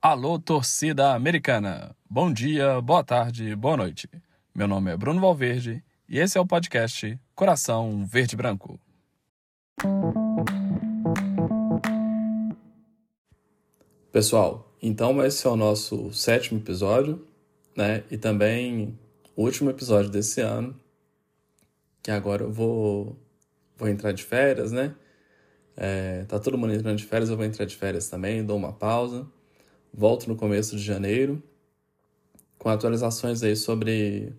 Alô, torcida americana! Bom dia, boa tarde, boa noite. Meu nome é Bruno Valverde e esse é o podcast Coração Verde Branco. Pessoal, então esse é o nosso sétimo episódio, né? E também o último episódio desse ano, que agora eu vou, vou entrar de férias, né? É, tá todo mundo entrando de férias, eu vou entrar de férias também, dou uma pausa. Volto no começo de janeiro com atualizações aí sobre,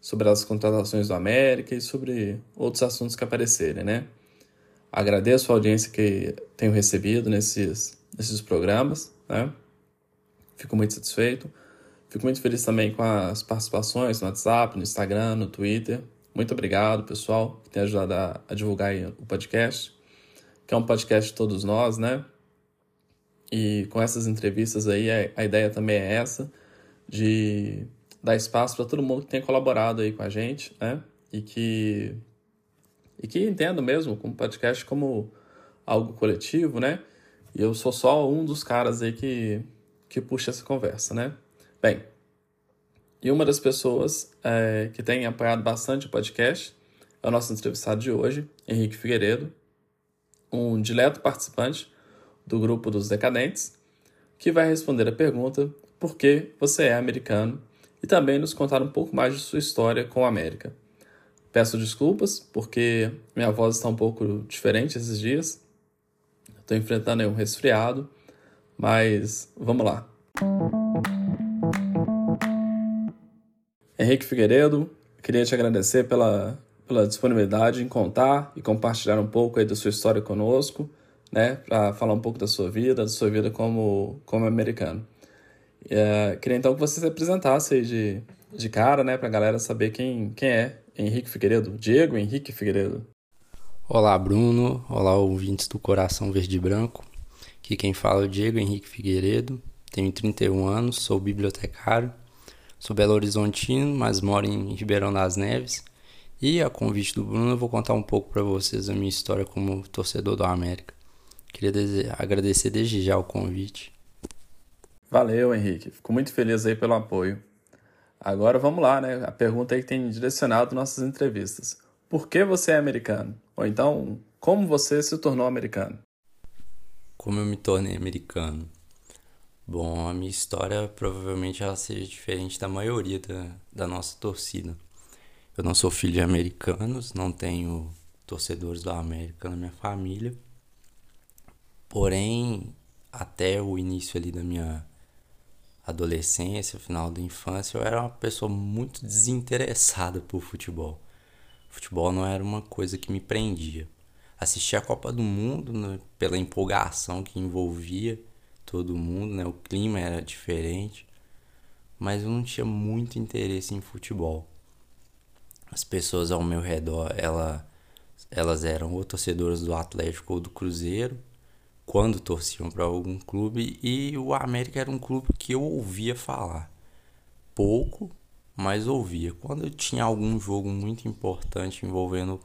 sobre as contratações do América e sobre outros assuntos que aparecerem, né? Agradeço a audiência que tenho recebido nesses, nesses programas, né? Fico muito satisfeito. Fico muito feliz também com as participações no WhatsApp, no Instagram, no Twitter. Muito obrigado, pessoal, que tem ajudado a, a divulgar o podcast, que é um podcast de todos nós, né? E com essas entrevistas aí, a ideia também é essa, de dar espaço para todo mundo que tem colaborado aí com a gente, né? E que, e que entenda mesmo o podcast como algo coletivo, né? E eu sou só um dos caras aí que, que puxa essa conversa, né? Bem, e uma das pessoas é, que tem apoiado bastante o podcast é o nosso entrevistado de hoje, Henrique Figueiredo, um dileto participante do grupo dos decadentes, que vai responder a pergunta por que você é americano e também nos contar um pouco mais de sua história com a América. Peço desculpas porque minha voz está um pouco diferente esses dias. Estou enfrentando um resfriado, mas vamos lá. Henrique Figueiredo, queria te agradecer pela, pela disponibilidade em contar e compartilhar um pouco aí da sua história conosco né, para falar um pouco da sua vida, da sua vida como, como americano. É, queria então que você se apresentasse aí de, de cara, né, para a galera saber quem, quem é Henrique Figueiredo, Diego Henrique Figueiredo. Olá, Bruno. Olá, ouvintes do Coração Verde e Branco. Aqui quem fala é o Diego Henrique Figueiredo. Tenho 31 anos, sou bibliotecário. Sou Belo Horizontino, mas moro em Ribeirão das Neves. E a convite do Bruno, eu vou contar um pouco para vocês a minha história como torcedor do América. Queria agradecer desde já o convite. Valeu, Henrique. Fico muito feliz aí pelo apoio. Agora vamos lá, né? A pergunta aí que tem direcionado nossas entrevistas. Por que você é americano? Ou então, como você se tornou americano? Como eu me tornei americano? Bom, a minha história provavelmente ela seja diferente da maioria da, da nossa torcida. Eu não sou filho de americanos, não tenho torcedores da América na minha família. Porém, até o início ali da minha adolescência, final da infância, eu era uma pessoa muito desinteressada por futebol. Futebol não era uma coisa que me prendia. Assistia a Copa do Mundo né, pela empolgação que envolvia todo mundo, né? O clima era diferente, mas eu não tinha muito interesse em futebol. As pessoas ao meu redor, ela, elas eram ou torcedoras do Atlético ou do Cruzeiro, quando torciam para algum clube e o América era um clube que eu ouvia falar. Pouco, mas ouvia. Quando tinha algum jogo muito importante envolvendo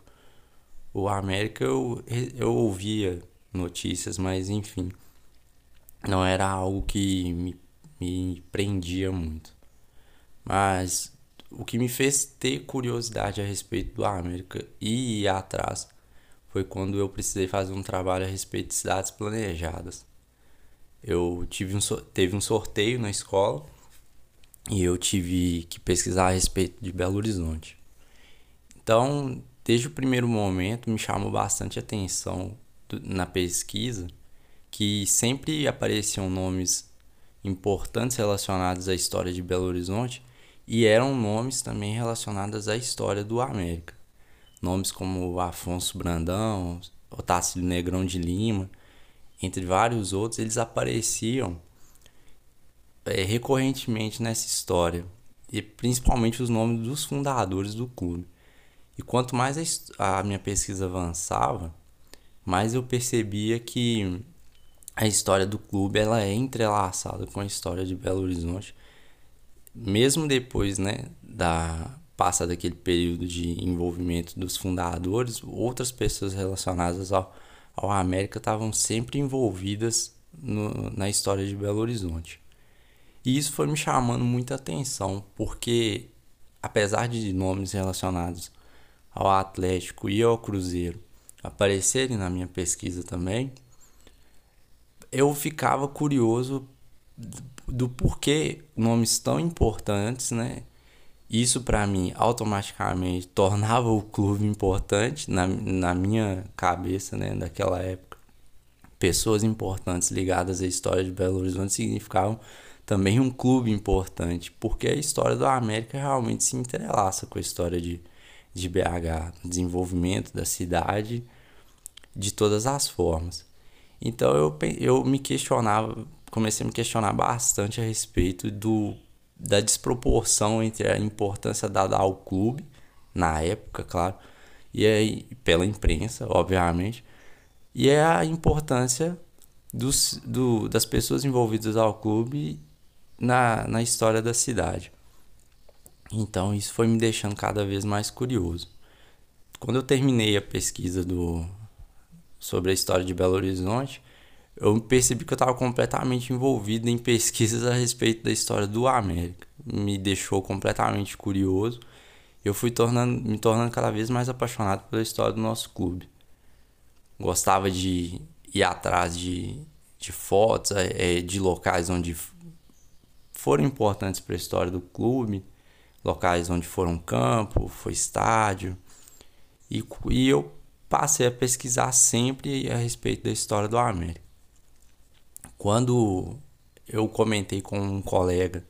o América, eu, eu ouvia notícias, mas enfim, não era algo que me, me prendia muito. Mas o que me fez ter curiosidade a respeito do América e ir atrás foi quando eu precisei fazer um trabalho a respeito de cidades planejadas. Eu tive um, teve um sorteio na escola e eu tive que pesquisar a respeito de Belo Horizonte. Então, desde o primeiro momento, me chamou bastante atenção na pesquisa que sempre apareciam nomes importantes relacionados à história de Belo Horizonte e eram nomes também relacionados à história do América nomes como Afonso Brandão, Otacílio Negrão de Lima, entre vários outros, eles apareciam é, recorrentemente nessa história, e principalmente os nomes dos fundadores do clube. E quanto mais a, a minha pesquisa avançava, mais eu percebia que a história do clube ela é entrelaçada com a história de Belo Horizonte, mesmo depois né, da passa daquele período de envolvimento dos fundadores, outras pessoas relacionadas ao, ao América estavam sempre envolvidas no, na história de Belo Horizonte. E isso foi me chamando muita atenção, porque apesar de nomes relacionados ao Atlético e ao Cruzeiro aparecerem na minha pesquisa também, eu ficava curioso do porquê nomes tão importantes, né? Isso para mim automaticamente tornava o clube importante na, na minha cabeça, né, daquela época. Pessoas importantes ligadas à história de Belo Horizonte significavam também um clube importante, porque a história do América realmente se entrelaça com a história de, de BH, desenvolvimento da cidade de todas as formas. Então eu, eu me questionava, comecei a me questionar bastante a respeito do, da desproporção entre a importância dada ao clube, na época, claro, e aí, pela imprensa, obviamente, e é a importância dos, do, das pessoas envolvidas ao clube na, na história da cidade. Então isso foi me deixando cada vez mais curioso. Quando eu terminei a pesquisa do, sobre a história de Belo Horizonte, eu percebi que eu estava completamente envolvido em pesquisas a respeito da história do América. Me deixou completamente curioso. Eu fui tornando, me tornando cada vez mais apaixonado pela história do nosso clube. Gostava de ir atrás de, de fotos, é, de locais onde foram importantes para a história do clube, locais onde foram campo, foi estádio. E, e eu passei a pesquisar sempre a respeito da história do América. Quando eu comentei com um colega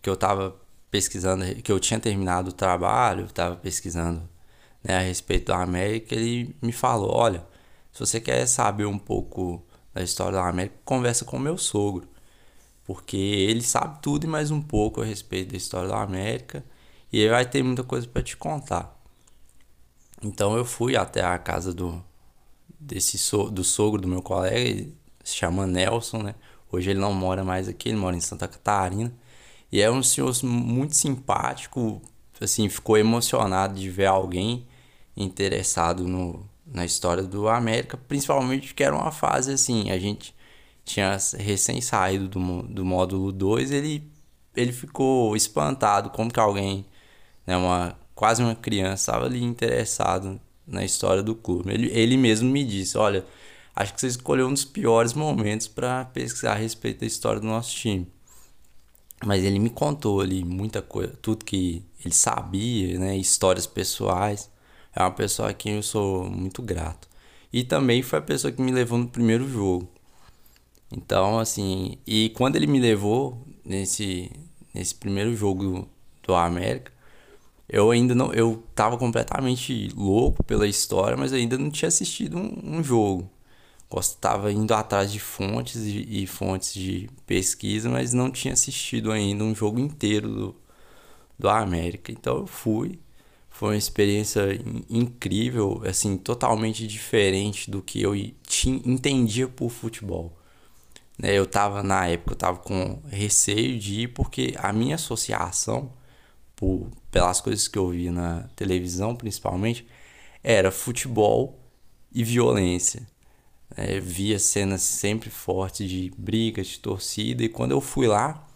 que eu estava pesquisando, que eu tinha terminado o trabalho, estava pesquisando né, a respeito do América, ele me falou: Olha, se você quer saber um pouco da história do América, conversa com meu sogro porque ele sabe tudo e mais um pouco a respeito da história da América e ele vai ter muita coisa para te contar. Então eu fui até a casa do desse so, do sogro do meu colega, se chama Nelson, né? Hoje ele não mora mais aqui, ele mora em Santa Catarina. E é um senhor muito simpático, assim, ficou emocionado de ver alguém interessado no, na história do América, principalmente que era uma fase assim, a gente tinha recém saído do, do módulo 2, ele, ele ficou espantado como que alguém, né, uma, quase uma criança, estava ali interessado na história do clube. Ele, ele mesmo me disse, olha, acho que você escolheu um dos piores momentos para pesquisar a respeito da história do nosso time. Mas ele me contou ali muita coisa, tudo que ele sabia, né, histórias pessoais. É uma pessoa a quem eu sou muito grato. E também foi a pessoa que me levou no primeiro jogo. Então, assim, e quando ele me levou nesse, nesse primeiro jogo do, do América, eu ainda não. Eu tava completamente louco pela história, mas ainda não tinha assistido um, um jogo. Estava indo atrás de fontes e, e, fontes de pesquisa, mas não tinha assistido ainda um jogo inteiro do, do América. Então eu fui. Foi uma experiência incrível, assim, totalmente diferente do que eu tinha, entendia por futebol. Né? Eu tava, na época, eu tava com receio de ir porque a minha associação, por, pelas coisas que eu via na televisão principalmente, era futebol e violência. É, via cenas sempre fortes de brigas, de torcida, e quando eu fui lá,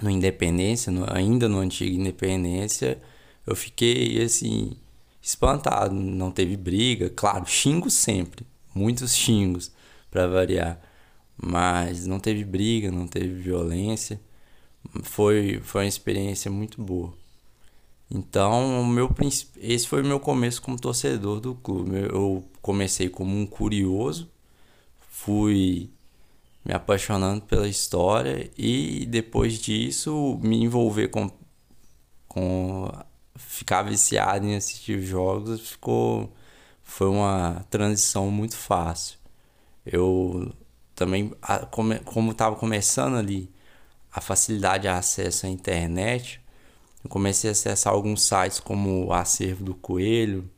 no Independência, no, ainda no antigo Independência, eu fiquei assim, espantado. Não teve briga, claro, xingos sempre, muitos xingos para variar mas não teve briga, não teve violência. Foi, foi uma experiência muito boa. Então, meu esse foi o meu começo como torcedor do clube. Eu comecei como um curioso, fui me apaixonando pela história e depois disso me envolver com com ficar viciado em assistir jogos ficou foi uma transição muito fácil. Eu também, como estava começando ali a facilidade de acesso à internet, eu comecei a acessar alguns sites como o Acervo do Coelho,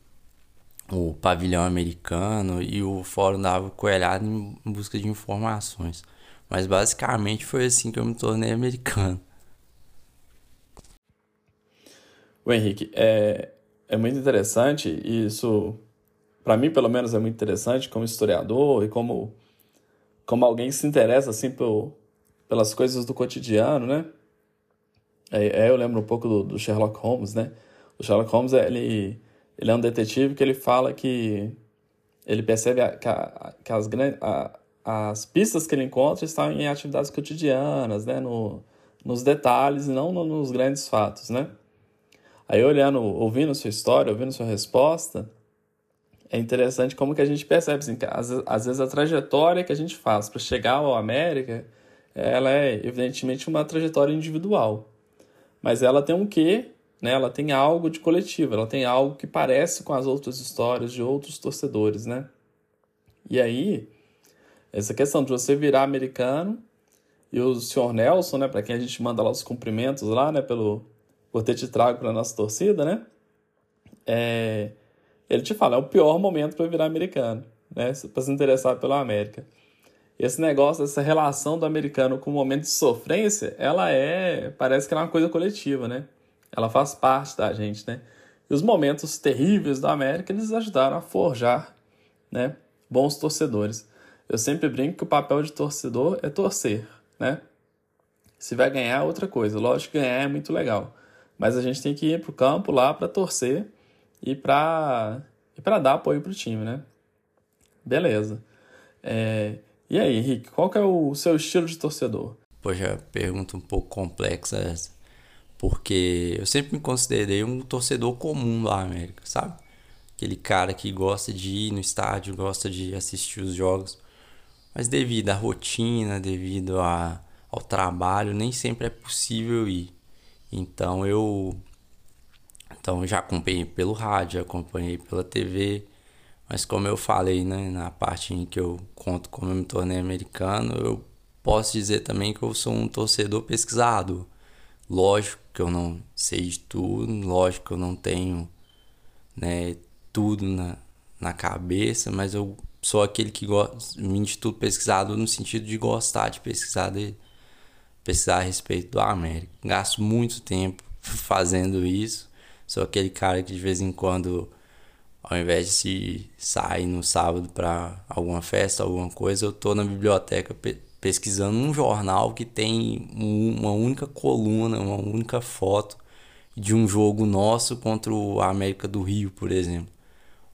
o Pavilhão Americano e o Fórum da Ave Coelhada em busca de informações. Mas basicamente foi assim que eu me tornei americano. O Henrique, é, é muito interessante e isso, para mim pelo menos, é muito interessante como historiador e como como alguém se interessa assim pelas coisas do cotidiano, né? É, eu lembro um pouco do, do, Sherlock Holmes, né? O Sherlock Holmes, ele, ele é um detetive que ele fala que ele percebe a, que, a, que as, a, as pistas que ele encontra estão em atividades cotidianas, né? No, nos detalhes e não no, nos grandes fatos, né? Aí olhando, ouvindo sua história, ouvindo sua resposta, é interessante como que a gente percebe, assim, que às, às vezes a trajetória que a gente faz para chegar ao América, ela é evidentemente uma trajetória individual, mas ela tem um quê, né? Ela tem algo de coletivo, ela tem algo que parece com as outras histórias de outros torcedores, né? E aí, essa questão de você virar americano e o senhor Nelson, né, para quem a gente manda lá os cumprimentos lá, né, pelo por ter te trago para nossa torcida, né? É, ele te fala, é o pior momento para virar americano, né? Para se interessar pela América. Esse negócio, essa relação do americano com o momento de sofrência, ela é, parece que é uma coisa coletiva, né? Ela faz parte da gente, né? E os momentos terríveis da América, eles ajudaram a forjar, né, bons torcedores. Eu sempre brinco que o papel de torcedor é torcer, né? Se vai ganhar, é outra coisa. Lógico que ganhar é muito legal. Mas a gente tem que ir para o campo lá para torcer e para e para dar apoio para o time, né? Beleza. É... E aí, Henrique, qual que é o seu estilo de torcedor? Poxa, pergunta um pouco complexa essa. Porque eu sempre me considerei um torcedor comum da América, sabe? Aquele cara que gosta de ir no estádio, gosta de assistir os jogos. Mas devido à rotina, devido a, ao trabalho, nem sempre é possível ir. Então eu então já acompanhei pelo rádio, acompanhei pela TV, mas como eu falei, né, na parte em que eu conto como eu me tornei americano, eu posso dizer também que eu sou um torcedor pesquisado. Lógico que eu não sei de tudo, lógico que eu não tenho né, tudo na, na cabeça, mas eu sou aquele que gosta de tudo pesquisado no sentido de gostar de pesquisar de, pesquisar a respeito do América. Gasto muito tempo fazendo isso. Sou aquele cara que de vez em quando, ao invés de se sair no sábado para alguma festa, alguma coisa, eu tô na biblioteca pe pesquisando um jornal que tem uma única coluna, uma única foto de um jogo nosso contra o América do Rio, por exemplo.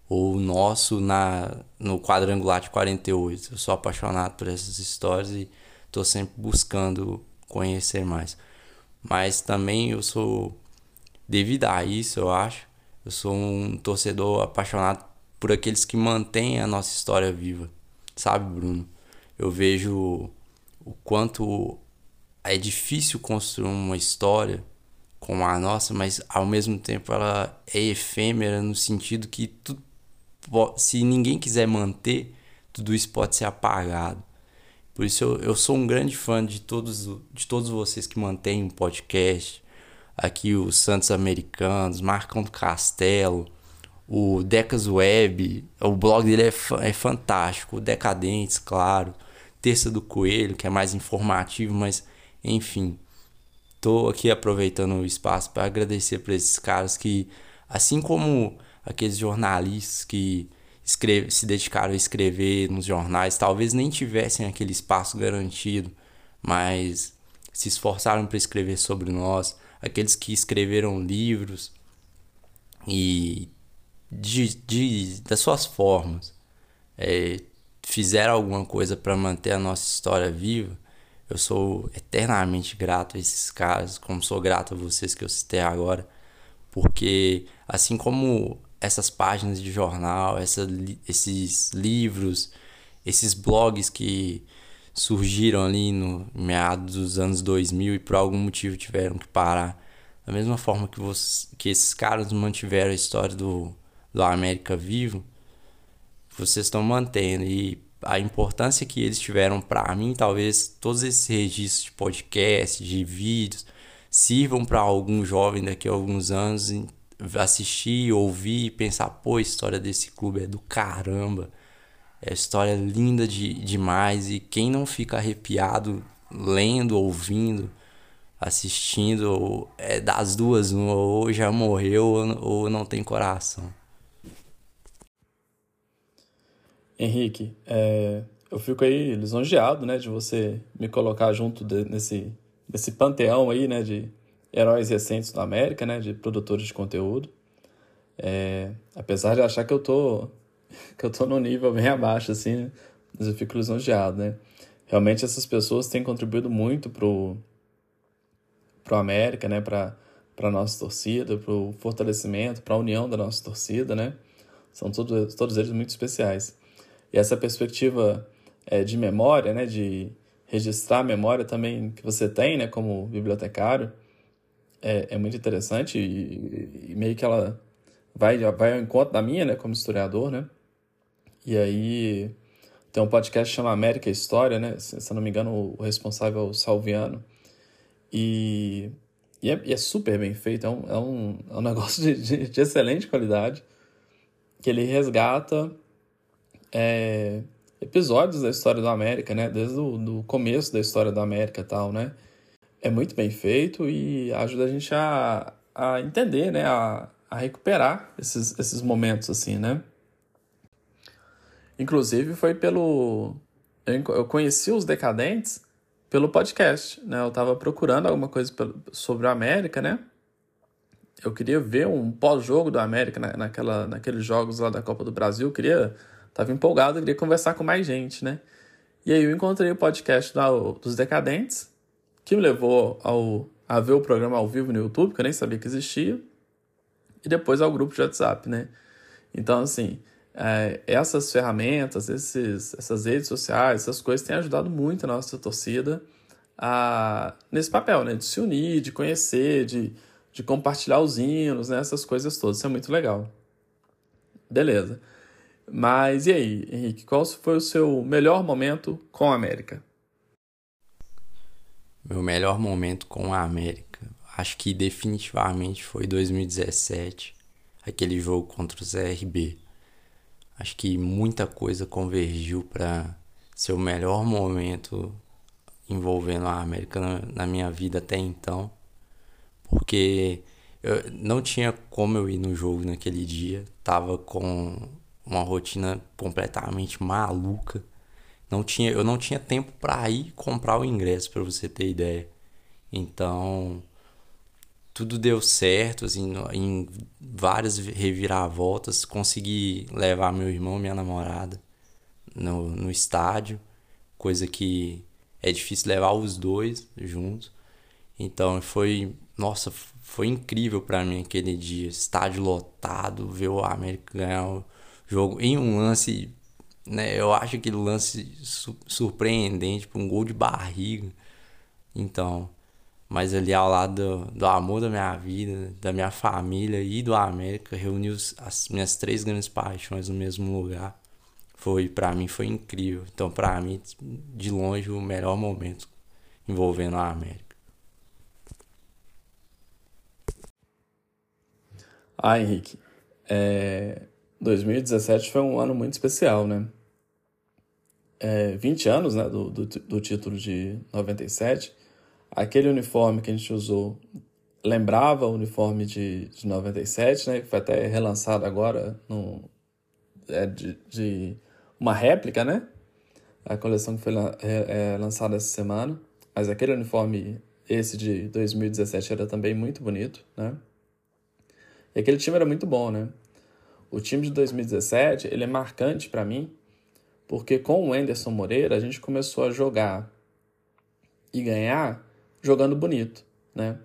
Ou nosso na, no quadrangular de 48. Eu sou apaixonado por essas histórias e estou sempre buscando conhecer mais. Mas também eu sou, devido a isso, eu acho, eu sou um torcedor apaixonado por aqueles que mantêm a nossa história viva. Sabe, Bruno? Eu vejo o quanto é difícil construir uma história como a nossa, mas ao mesmo tempo ela é efêmera no sentido que tu, se ninguém quiser manter, tudo isso pode ser apagado. Por isso eu, eu sou um grande fã de todos, de todos vocês que mantêm o podcast. Aqui os Santos Americanos, Marcão do Castelo, o Decas Web, o blog dele é, é fantástico, o Decadentes, claro, Terça do Coelho, que é mais informativo, mas enfim. Tô aqui aproveitando o espaço para agradecer para esses caras que, assim como aqueles jornalistas que escreve, se dedicaram a escrever nos jornais, talvez nem tivessem aquele espaço garantido, mas se esforçaram para escrever sobre nós, aqueles que escreveram livros e de, de, das suas formas é, fizeram alguma coisa para manter a nossa história viva, eu sou eternamente grato a esses caras, como sou grato a vocês que eu citei agora, porque assim como essas páginas de jornal, essa, esses livros, esses blogs que surgiram ali no meados dos anos 2000 e por algum motivo tiveram que parar. Da mesma forma que, você, que esses caras mantiveram a história do, do América vivo, vocês estão mantendo. E a importância que eles tiveram para mim, talvez todos esses registros de podcast, de vídeos, sirvam para algum jovem daqui a alguns anos assistir, ouvir e pensar, pô, a história desse clube é do caramba. É história linda de, demais e quem não fica arrepiado lendo, ouvindo, assistindo, é das duas, ou já morreu ou não tem coração. Henrique, é, eu fico aí lisonjeado, né, de você me colocar junto de, nesse, nesse panteão aí, né, de heróis recentes da América, né, de produtores de conteúdo. É, apesar de achar que eu tô que eu tô no nível bem abaixo, assim, né, mas eu fico lisonjeado, né. Realmente essas pessoas têm contribuído muito pro, pro América, né, para para nossa torcida, para o fortalecimento, para a união da nossa torcida, né? São todos, todos eles muito especiais. E essa perspectiva é, de memória, né, de registrar a memória também que você tem, né, como bibliotecário, é, é muito interessante e, e, meio que ela vai, vai ao encontro da minha, né, como historiador, né, e aí tem um podcast que chama América História, né, se, se não me engano o responsável é o Salviano, e, e, é, e é super bem feito, é um, é um, é um negócio de, de, de excelente qualidade, que ele resgata é, episódios da história da América, né? Desde o do começo da história da América e tal, né? É muito bem feito e ajuda a gente a, a entender, né? A, a recuperar esses, esses momentos, assim, né? Inclusive foi pelo... Eu conheci os Decadentes pelo podcast, né? Eu estava procurando alguma coisa sobre a América, né? Eu queria ver um pós-jogo do América na, naquela, naqueles jogos lá da Copa do Brasil. Eu queria Tava empolgado, queria conversar com mais gente, né? E aí eu encontrei o podcast da, dos Decadentes, que me levou ao, a ver o programa ao vivo no YouTube, que eu nem sabia que existia, e depois ao grupo de WhatsApp, né? Então, assim, é, essas ferramentas, esses, essas redes sociais, essas coisas têm ajudado muito a nossa torcida a, nesse papel, né? De se unir, de conhecer, de, de compartilhar os hinos, né? Essas coisas todas. Isso é muito legal. Beleza. Mas e aí, Henrique, qual foi o seu melhor momento com a América? Meu melhor momento com a América, acho que definitivamente foi 2017, aquele jogo contra o CRB. Acho que muita coisa convergiu para ser o melhor momento envolvendo a América na, na minha vida até então, porque eu não tinha como eu ir no jogo naquele dia, tava com uma rotina completamente maluca. Não tinha, eu não tinha tempo para ir comprar o ingresso, para você ter ideia. Então, tudo deu certo, assim, em várias reviravoltas, consegui levar meu irmão minha namorada no, no estádio, coisa que é difícil levar os dois juntos. Então, foi, nossa, foi incrível para mim aquele dia, estádio lotado, ver o América ganhar jogo em um lance, né? Eu acho aquele lance su surpreendente, tipo um gol de barriga. Então, mas ali ao lado do, do, amor da minha vida, da minha família e do América, reuniu as minhas três grandes paixões no mesmo lugar. Foi para mim foi incrível. Então, para mim, de longe o melhor momento envolvendo a América. Ah, Henrique, é, 2017 foi um ano muito especial, né? É, 20 anos né, do, do, do título de 97. Aquele uniforme que a gente usou lembrava o uniforme de, de 97, né? Que foi até relançado agora no, é, de, de uma réplica, né? A coleção que foi é, é, lançada essa semana. Mas aquele uniforme, esse de 2017, era também muito bonito, né? E aquele time era muito bom, né? O time de 2017 ele é marcante para mim, porque com o Anderson Moreira a gente começou a jogar e ganhar jogando bonito, né?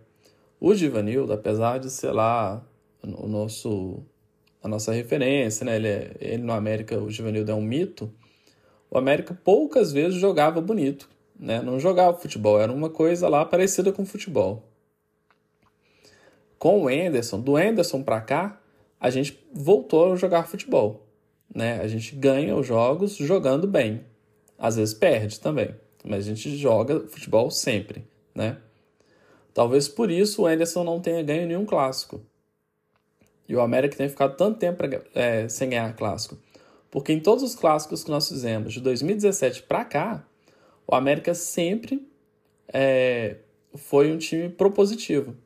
O Givanildo, apesar de ser lá o nosso a nossa referência, né? Ele, é, ele no América, o Givanildo é um mito. O América poucas vezes jogava bonito, né? Não jogava futebol, era uma coisa lá parecida com futebol. Com o Anderson, do Anderson para cá, a gente voltou a jogar futebol. Né? A gente ganha os jogos jogando bem. Às vezes perde também, mas a gente joga futebol sempre. Né? Talvez por isso o Anderson não tenha ganho nenhum clássico. E o América tenha ficado tanto tempo é, sem ganhar clássico. Porque em todos os clássicos que nós fizemos, de 2017 para cá, o América sempre é, foi um time propositivo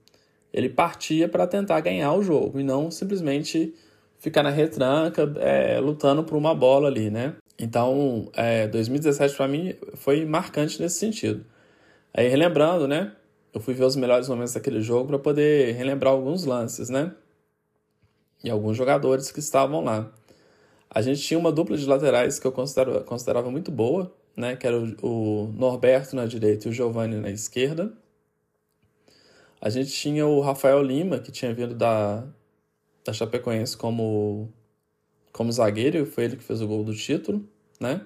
ele partia para tentar ganhar o jogo e não simplesmente ficar na retranca é, lutando por uma bola ali, né? Então, é, 2017 para mim foi marcante nesse sentido. Aí, relembrando, né? Eu fui ver os melhores momentos daquele jogo para poder relembrar alguns lances, né? E alguns jogadores que estavam lá. A gente tinha uma dupla de laterais que eu considero, considerava muito boa, né? Que era o, o Norberto na direita e o Giovanni na esquerda. A gente tinha o Rafael Lima, que tinha vindo da, da Chapecoense como, como zagueiro, e foi ele que fez o gol do título, né?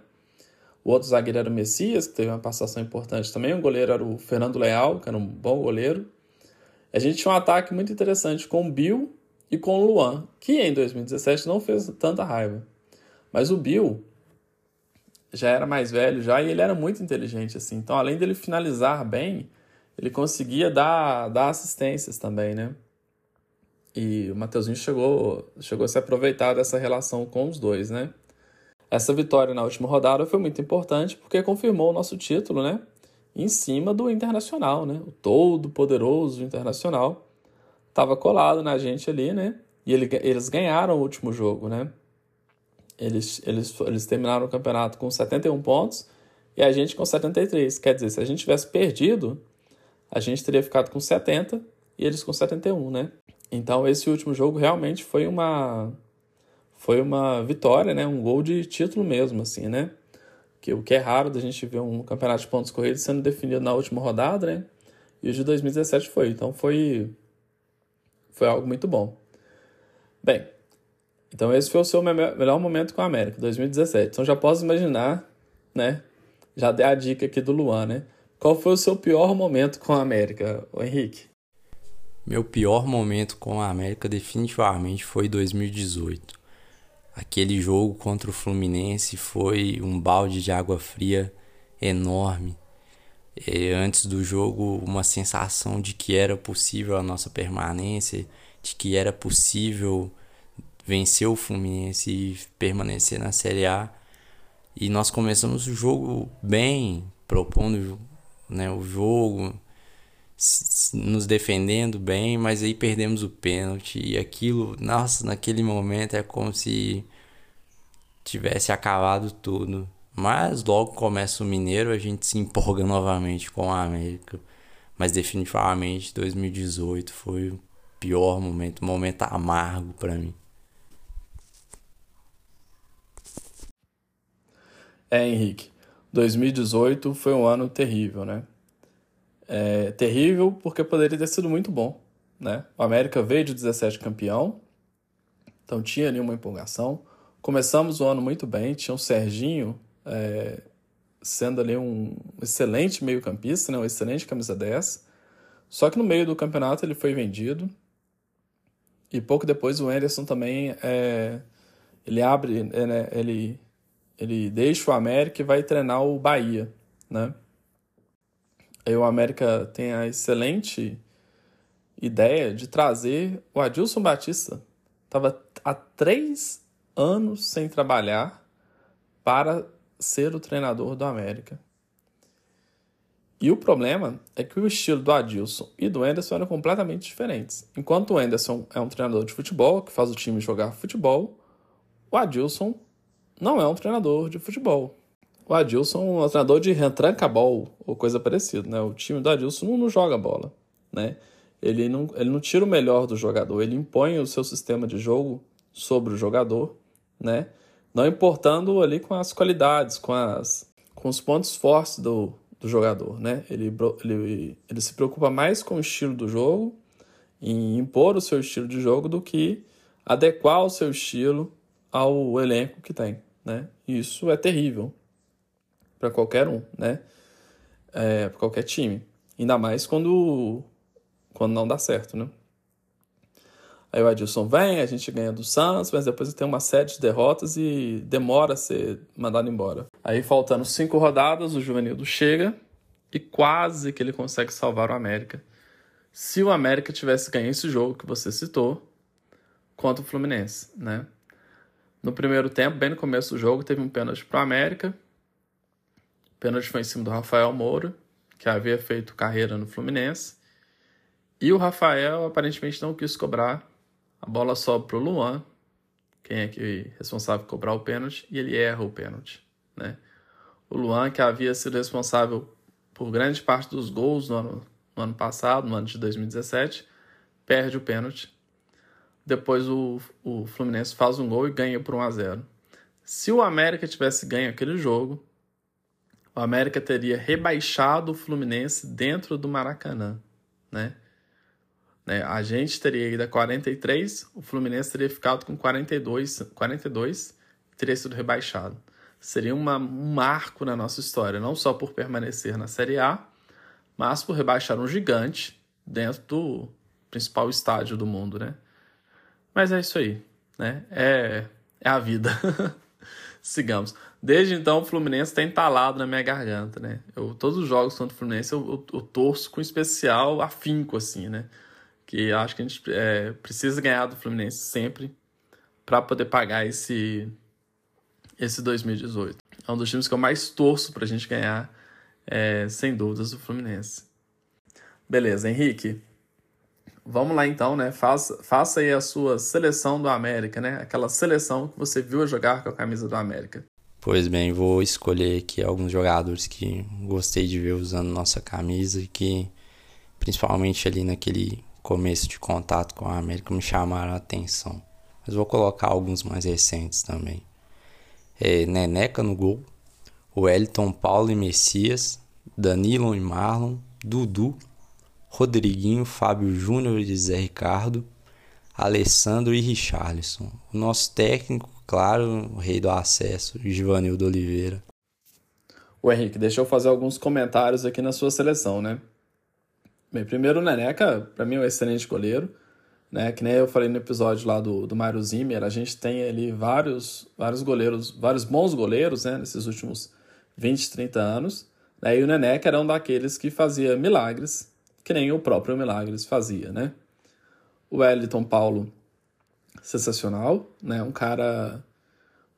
O outro zagueiro era o Messias, que teve uma passação importante também. O goleiro era o Fernando Leal, que era um bom goleiro. A gente tinha um ataque muito interessante com o Bill e com o Luan, que em 2017 não fez tanta raiva. Mas o Bill já era mais velho já e ele era muito inteligente assim. Então, além dele finalizar bem, ele conseguia dar, dar assistências também, né? E o Mateuzinho chegou, chegou a se aproveitar dessa relação com os dois, né? Essa vitória na última rodada foi muito importante porque confirmou o nosso título, né? Em cima do Internacional, né? O todo poderoso Internacional estava colado na gente ali, né? E ele, eles ganharam o último jogo, né? Eles, eles, eles terminaram o campeonato com 71 pontos e a gente com 73. Quer dizer, se a gente tivesse perdido, a gente teria ficado com 70 e eles com 71, né? Então esse último jogo realmente foi uma foi uma vitória, né? Um gol de título mesmo, assim, né? Que o que é raro da gente ver um campeonato de pontos corridos sendo definido na última rodada, né? E o de 2017 foi, então foi foi algo muito bom. Bem, então esse foi o seu melhor momento com a América, 2017. Então já posso imaginar, né? Já dei a dica aqui do Luan, né? Qual foi o seu pior momento com a América, Henrique? Meu pior momento com a América definitivamente foi 2018. Aquele jogo contra o Fluminense foi um balde de água fria enorme. E antes do jogo, uma sensação de que era possível a nossa permanência, de que era possível vencer o Fluminense e permanecer na Série A. E nós começamos o jogo bem, propondo né, o jogo, nos defendendo bem, mas aí perdemos o pênalti e aquilo, nossa, naquele momento é como se tivesse acabado tudo. Mas logo começa o Mineiro, a gente se empolga novamente com a América. Mas definitivamente 2018 foi o pior momento, um momento amargo para mim. É, Henrique. 2018 foi um ano terrível, né? É, terrível porque poderia ter sido muito bom, né? O América veio de 17 campeão, então tinha ali uma empolgação. Começamos o ano muito bem, tinha o Serginho é, sendo ali um excelente meio-campista, né? um excelente camisa 10. Só que no meio do campeonato ele foi vendido. E pouco depois o Anderson também é, ele abre, é, né? ele ele deixa o América e vai treinar o Bahia, né? Aí o América tem a excelente ideia de trazer o Adilson Batista. Estava há três anos sem trabalhar para ser o treinador do América. E o problema é que o estilo do Adilson e do Anderson eram completamente diferentes. Enquanto o Anderson é um treinador de futebol que faz o time jogar futebol, o Adilson não é um treinador de futebol. O Adilson é um treinador de retranca-bol ou coisa parecida, né? O time do Adilson não, não joga bola, né? Ele não, ele não tira o melhor do jogador, ele impõe o seu sistema de jogo sobre o jogador, né? Não importando ali com as qualidades, com, as, com os pontos fortes do, do jogador, né? Ele, ele, ele se preocupa mais com o estilo do jogo, em impor o seu estilo de jogo, do que adequar o seu estilo ao elenco que tem, né? Isso é terrível para qualquer um, né? É, para qualquer time, ainda mais quando quando não dá certo, né? Aí o Adilson vem, a gente ganha do Santos, mas depois tem uma série de derrotas e demora a ser mandado embora. Aí, faltando cinco rodadas, o Juvenildo chega e quase que ele consegue salvar o América. Se o América tivesse ganho esse jogo que você citou contra o Fluminense, né? No primeiro tempo, bem no começo do jogo, teve um pênalti para o América. Pênalti foi em cima do Rafael Moura, que havia feito carreira no Fluminense. E o Rafael aparentemente não quis cobrar. A bola sobe para o Luan, quem é que é responsável por cobrar o pênalti, e ele erra o pênalti. né? O Luan, que havia sido responsável por grande parte dos gols no ano, no ano passado, no ano de 2017, perde o pênalti. Depois o, o Fluminense faz um gol e ganha por 1 a 0. Se o América tivesse ganho aquele jogo, o América teria rebaixado o Fluminense dentro do Maracanã, né? né? A gente teria ido a 43, o Fluminense teria ficado com 42, 42 e teria sido rebaixado. Seria uma, um marco na nossa história, não só por permanecer na Série A, mas por rebaixar um gigante dentro do principal estádio do mundo, né? Mas é isso aí, né? É, é a vida. Sigamos. Desde então, o Fluminense tem entalado na minha garganta, né? Eu, todos os jogos contra o Fluminense eu, eu, eu torço com especial afinco, assim, né? Que acho que a gente é, precisa ganhar do Fluminense sempre para poder pagar esse, esse 2018. É um dos times que eu mais torço para a gente ganhar, é, sem dúvidas, o Fluminense. Beleza, Henrique. Vamos lá então, né? Faça, faça aí a sua seleção do América, né? Aquela seleção que você viu jogar com a camisa do América. Pois bem, vou escolher aqui alguns jogadores que gostei de ver usando nossa camisa e que, principalmente ali naquele começo de contato com a América, me chamaram a atenção. Mas vou colocar alguns mais recentes também. É, Neneca no gol, Wellington Paulo e Messias, Danilo e Marlon, Dudu, Rodriguinho, Fábio Júnior e Zé Ricardo, Alessandro e Richarlison. O nosso técnico, claro, o rei do acesso, Givanildo Oliveira. O Henrique, deixa eu fazer alguns comentários aqui na sua seleção, né? Bem, primeiro o Neneca, para mim é um excelente goleiro, né? Que nem eu falei no episódio lá do, do Mário Zimmer, a gente tem ali vários, vários goleiros, vários bons goleiros, né? Nesses últimos 20, 30 anos. Né? E o Neneca era um daqueles que fazia milagres que nem o próprio Milagres fazia, né? O Wellington Paulo, sensacional, né? Um cara...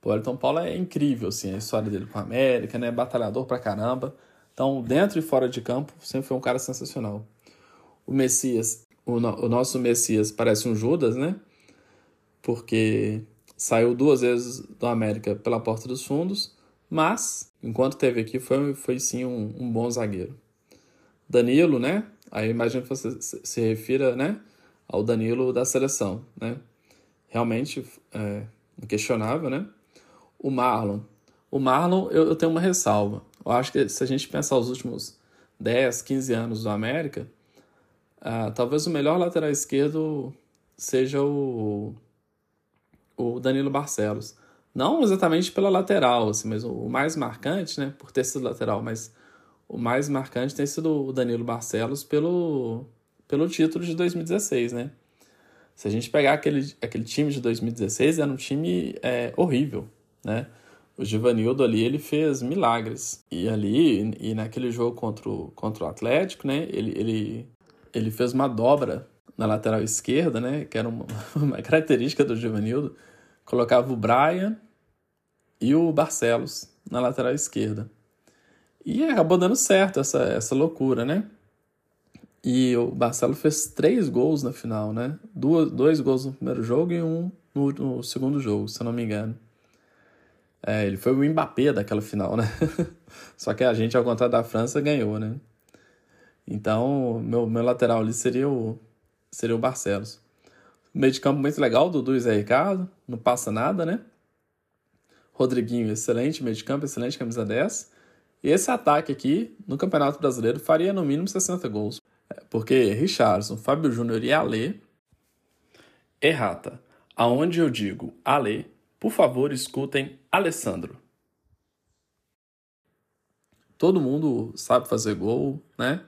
O Wellington Paulo é incrível, assim, a história dele com a América, né? Batalhador pra caramba. Então, dentro e fora de campo, sempre foi um cara sensacional. O Messias, o, no, o nosso Messias parece um Judas, né? Porque saiu duas vezes do América pela porta dos fundos, mas enquanto teve aqui foi, foi sim um, um bom zagueiro. Danilo, né? Aí imagino que você se refira, né, ao Danilo da seleção, né? Realmente é inquestionável, né? O Marlon. O Marlon, eu, eu tenho uma ressalva. Eu acho que se a gente pensar os últimos 10, 15 anos do América, ah, talvez o melhor lateral esquerdo seja o, o Danilo Barcelos. Não exatamente pela lateral, assim, mas o mais marcante, né, por ter sido lateral, mas o mais marcante tem sido o Danilo Barcelos pelo, pelo título de 2016, né? Se a gente pegar aquele, aquele time de 2016, era um time é, horrível, né? O Givanildo ali, ele fez milagres. E ali, e naquele jogo contra o, contra o Atlético, né? Ele, ele, ele fez uma dobra na lateral esquerda, né? Que era uma, uma característica do Givanildo. Colocava o Brian e o Barcelos na lateral esquerda. E acabou dando certo essa, essa loucura, né? E o Barcelo fez três gols na final, né? Duas, dois gols no primeiro jogo e um no, no segundo jogo, se eu não me engano. É, ele foi o Mbappé daquela final, né? Só que a gente, ao contrário da França, ganhou, né? Então, meu, meu lateral ali seria o, seria o Barcelos. Meio de campo muito legal, Dudu e Zé Ricardo, não passa nada, né? Rodriguinho, excelente meio de campo, excelente camisa 10. E esse ataque aqui, no Campeonato Brasileiro, faria no mínimo 60 gols. Porque Richardson, Fábio Júnior e Alê. Errata. Aonde eu digo Alê, por favor escutem Alessandro. Todo mundo sabe fazer gol, né?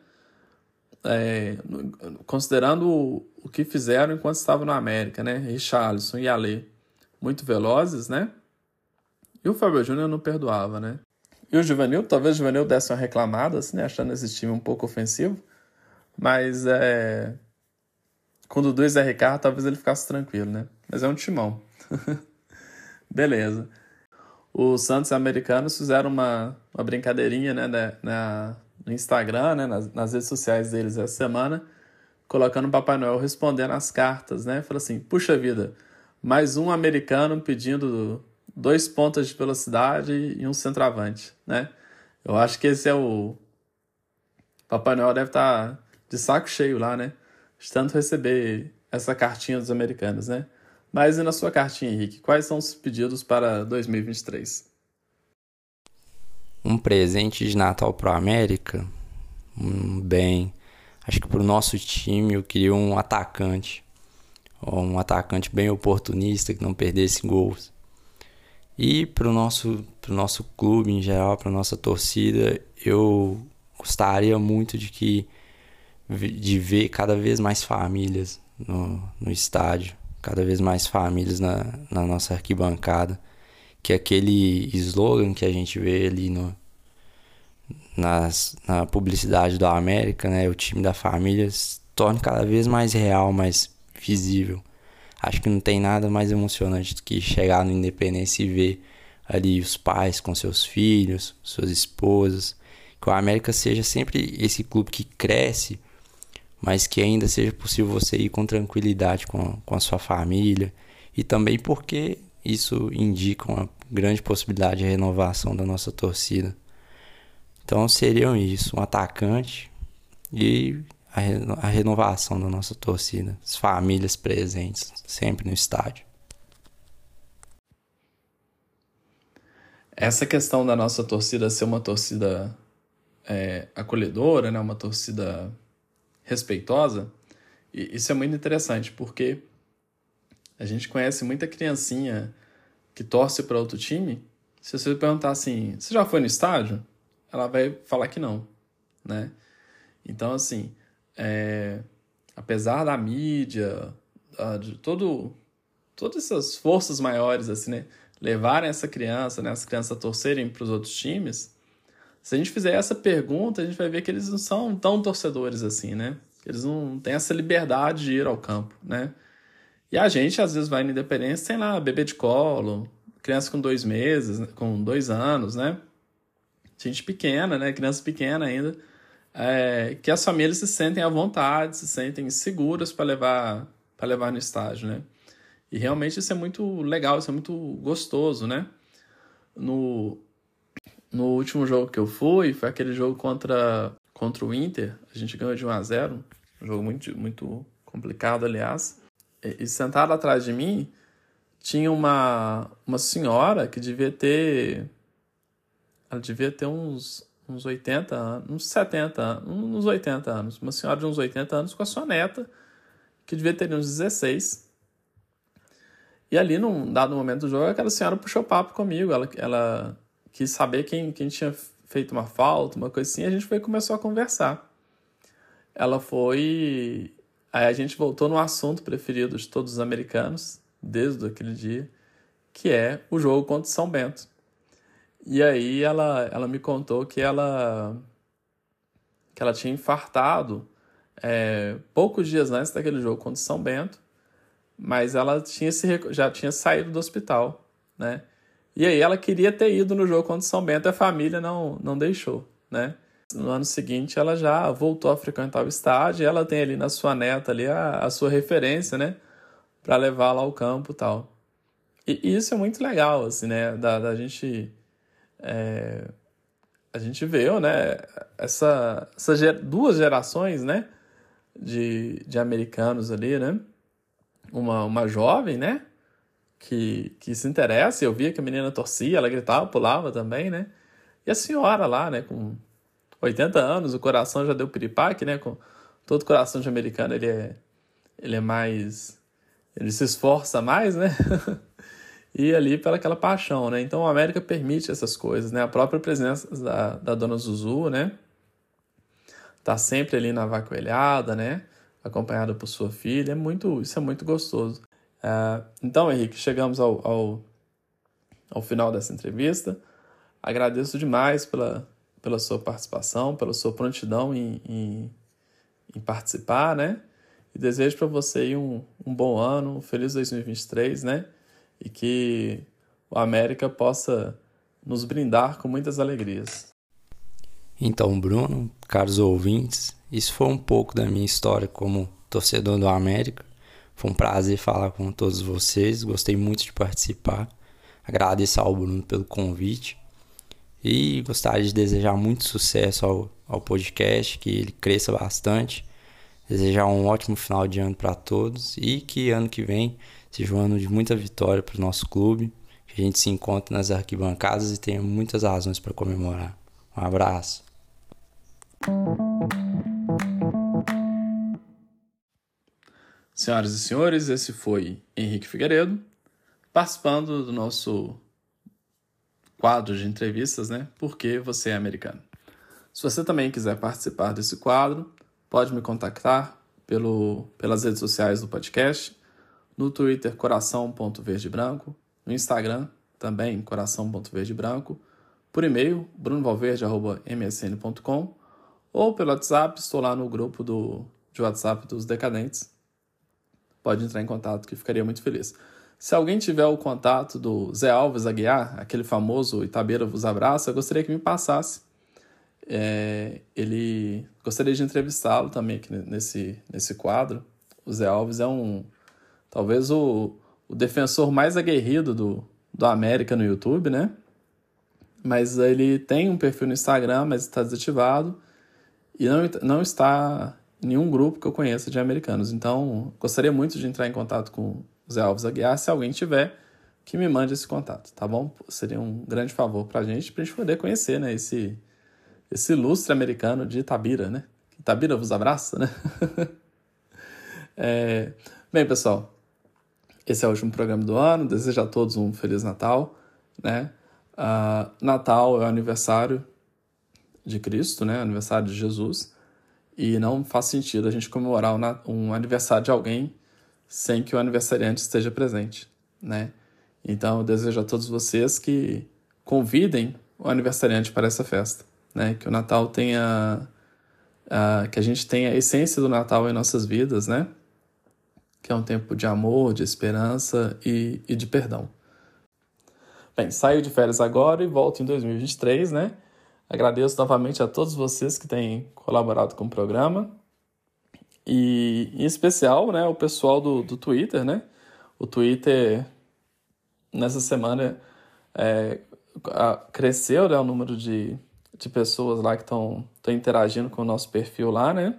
É, considerando o que fizeram enquanto estavam na América, né? Richarlison e Alê, muito velozes, né? E o Fábio Júnior não perdoava, né? E o Juvenil, talvez o Juvenil desse uma reclamada, assim, né? achando esse time um pouco ofensivo. Mas é. Com o e Zé Ricardo, talvez ele ficasse tranquilo, né? Mas é um timão. Beleza. Os Santos americanos fizeram uma, uma brincadeirinha, né, na, na, no Instagram, né, nas, nas redes sociais deles essa semana, colocando o Papai Noel respondendo as cartas, né? Falou assim: puxa vida, mais um americano pedindo dois pontas de velocidade e um centroavante, né? Eu acho que esse é o. Papai Noel deve estar tá de saco cheio lá, né? De tanto receber essa cartinha dos americanos, né? Mas e na sua cartinha, Henrique, quais são os pedidos para 2023? Um presente de Natal para a América? Hum, bem, acho que para o nosso time eu queria um atacante. Um atacante bem oportunista, que não perdesse gols. E para o nosso, nosso clube em geral, para nossa torcida, eu gostaria muito de que de ver cada vez mais famílias no, no estádio, cada vez mais famílias na, na nossa arquibancada, que aquele slogan que a gente vê ali no, nas, na publicidade da América, né, o time da família, se torne cada vez mais real, mais visível. Acho que não tem nada mais emocionante do que chegar no Independência e ver ali os pais com seus filhos, suas esposas. Que o América seja sempre esse clube que cresce, mas que ainda seja possível você ir com tranquilidade com, com a sua família. E também porque isso indica uma grande possibilidade de renovação da nossa torcida. Então seriam isso, um atacante e a, a renovação da nossa torcida, as famílias presentes sempre no estádio. Essa questão da nossa torcida ser uma torcida é, acolhedora, né, uma torcida respeitosa, isso é muito interessante, porque a gente conhece muita criancinha que torce para outro time. Se você perguntar assim, você já foi no estádio? Ela vai falar que não, né? Então, assim, é, apesar da mídia, de todo, todas essas forças maiores, assim, né, levarem essa criança, né, as crianças torcerem para os outros times, se a gente fizer essa pergunta, a gente vai ver que eles não são tão torcedores assim, né? Eles não têm essa liberdade de ir ao campo, né? E a gente, às vezes, vai na Independência, tem lá bebê de colo, criança com dois meses, com dois anos, né? Gente pequena, né? Criança pequena ainda é, que as famílias se sentem à vontade, se sentem seguras para levar para levar no estágio, né? E realmente isso é muito legal, isso é muito gostoso, né? No, no último jogo que eu fui, foi aquele jogo contra, contra o Inter, a gente ganhou de 1 a 0 um jogo muito, muito complicado, aliás. E, e sentado atrás de mim tinha uma, uma senhora que devia ter. Ela devia ter uns uns 80 anos, uns 70 anos, uns 80 anos. Uma senhora de uns 80 anos com a sua neta, que devia ter uns 16. E ali, num dado momento do jogo, aquela senhora puxou papo comigo. Ela, ela quis saber quem, quem tinha feito uma falta, uma coisa assim. A gente foi começou a conversar. Ela foi. Aí a gente voltou no assunto preferido de todos os americanos, desde aquele dia, que é o jogo contra São Bento. E aí ela, ela me contou que ela, que ela tinha infartado é, poucos dias antes daquele jogo contra São Bento, mas ela tinha se, já tinha saído do hospital, né? E aí ela queria ter ido no jogo contra São Bento e a família não, não deixou, né? No ano seguinte ela já voltou a frequentar o estádio e ela tem ali na sua neta ali a, a sua referência, né? Para levar lá ao campo tal. E, e isso é muito legal, assim, né? Da, da gente é, a gente vê, né, essa, essa duas gerações, né, de, de americanos ali, né, uma, uma jovem, né, que, que se interessa, eu via que a menina torcia, ela gritava, pulava também, né, e a senhora lá, né, com 80 anos, o coração já deu piripaque, né, com todo coração de americano, ele é, ele é mais, ele se esforça mais, né, e ali pela aquela paixão, né? Então a América permite essas coisas, né? A própria presença da, da dona Zuzu, né? Tá sempre ali na vacoelhada, né? Acompanhada por sua filha, é muito, isso é muito gostoso. Uh, então, Henrique, chegamos ao, ao, ao final dessa entrevista. Agradeço demais pela, pela sua participação, pela sua prontidão em, em, em participar, né? E desejo para você um, um bom ano, um feliz 2023, né? e que o América possa nos brindar com muitas alegrias. Então, Bruno, caros ouvintes, isso foi um pouco da minha história como torcedor do América. Foi um prazer falar com todos vocês, gostei muito de participar. Agradeço ao Bruno pelo convite e gostaria de desejar muito sucesso ao, ao podcast, que ele cresça bastante. Desejar um ótimo final de ano para todos e que ano que vem seja um ano de muita vitória para o nosso clube, que a gente se encontre nas arquibancadas e tenha muitas razões para comemorar. Um abraço. Senhoras e senhores, esse foi Henrique Figueiredo, participando do nosso quadro de entrevistas, né? Por que você é americano? Se você também quiser participar desse quadro, pode me contactar pelo, pelas redes sociais do podcast, no Twitter coração.verdebranco, no Instagram também coração.verdebranco, por e-mail brunovalverde.msn.com ou pelo WhatsApp, estou lá no grupo do, de WhatsApp dos Decadentes. Pode entrar em contato que ficaria muito feliz. Se alguém tiver o contato do Zé Alves Aguiar, aquele famoso Itabeira vos abraça, eu gostaria que me passasse. É, ele gostaria de entrevistá-lo também aqui nesse, nesse quadro. O Zé Alves é um talvez o, o defensor mais aguerrido do, do América no YouTube, né? Mas ele tem um perfil no Instagram, mas está desativado e não, não está nenhum grupo que eu conheça de americanos. Então, gostaria muito de entrar em contato com o Zé Alves Aguiar, se alguém tiver, que me mande esse contato, tá bom? Seria um grande favor para a gente, para a gente poder conhecer, né, esse, esse ilustre americano de Itabira, né? Itabira vos abraça, né? é... Bem, pessoal, esse é o último programa do ano. Desejo a todos um Feliz Natal, né? Uh, Natal é o aniversário de Cristo, né? Aniversário de Jesus. E não faz sentido a gente comemorar um aniversário de alguém sem que o aniversariante esteja presente, né? Então, eu desejo a todos vocês que convidem o aniversariante para essa festa, né? Que o Natal tenha... Uh, que a gente tenha a essência do Natal em nossas vidas, né? Que é um tempo de amor, de esperança e, e de perdão. Bem, saio de férias agora e volto em 2023, né? Agradeço novamente a todos vocês que têm colaborado com o programa. E em especial, né, o pessoal do, do Twitter, né? O Twitter, nessa semana, é, cresceu né, o número de, de pessoas lá que estão interagindo com o nosso perfil lá, né?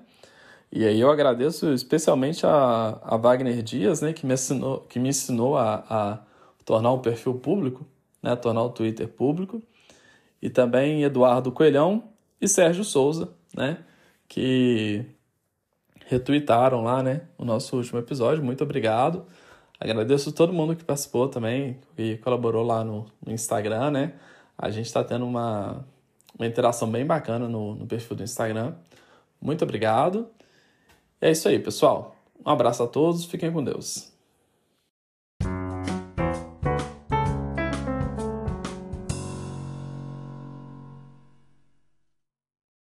E aí eu agradeço especialmente a, a Wagner Dias, né, que me ensinou, que me ensinou a, a tornar o perfil público, né, tornar o Twitter público e também Eduardo Coelhão e Sérgio Souza, né, que retweetaram lá, né, o nosso último episódio. Muito obrigado. Agradeço todo mundo que participou também e colaborou lá no, no Instagram, né? A gente está tendo uma, uma interação bem bacana no, no perfil do Instagram. Muito obrigado. E é isso aí, pessoal. Um abraço a todos, fiquem com Deus.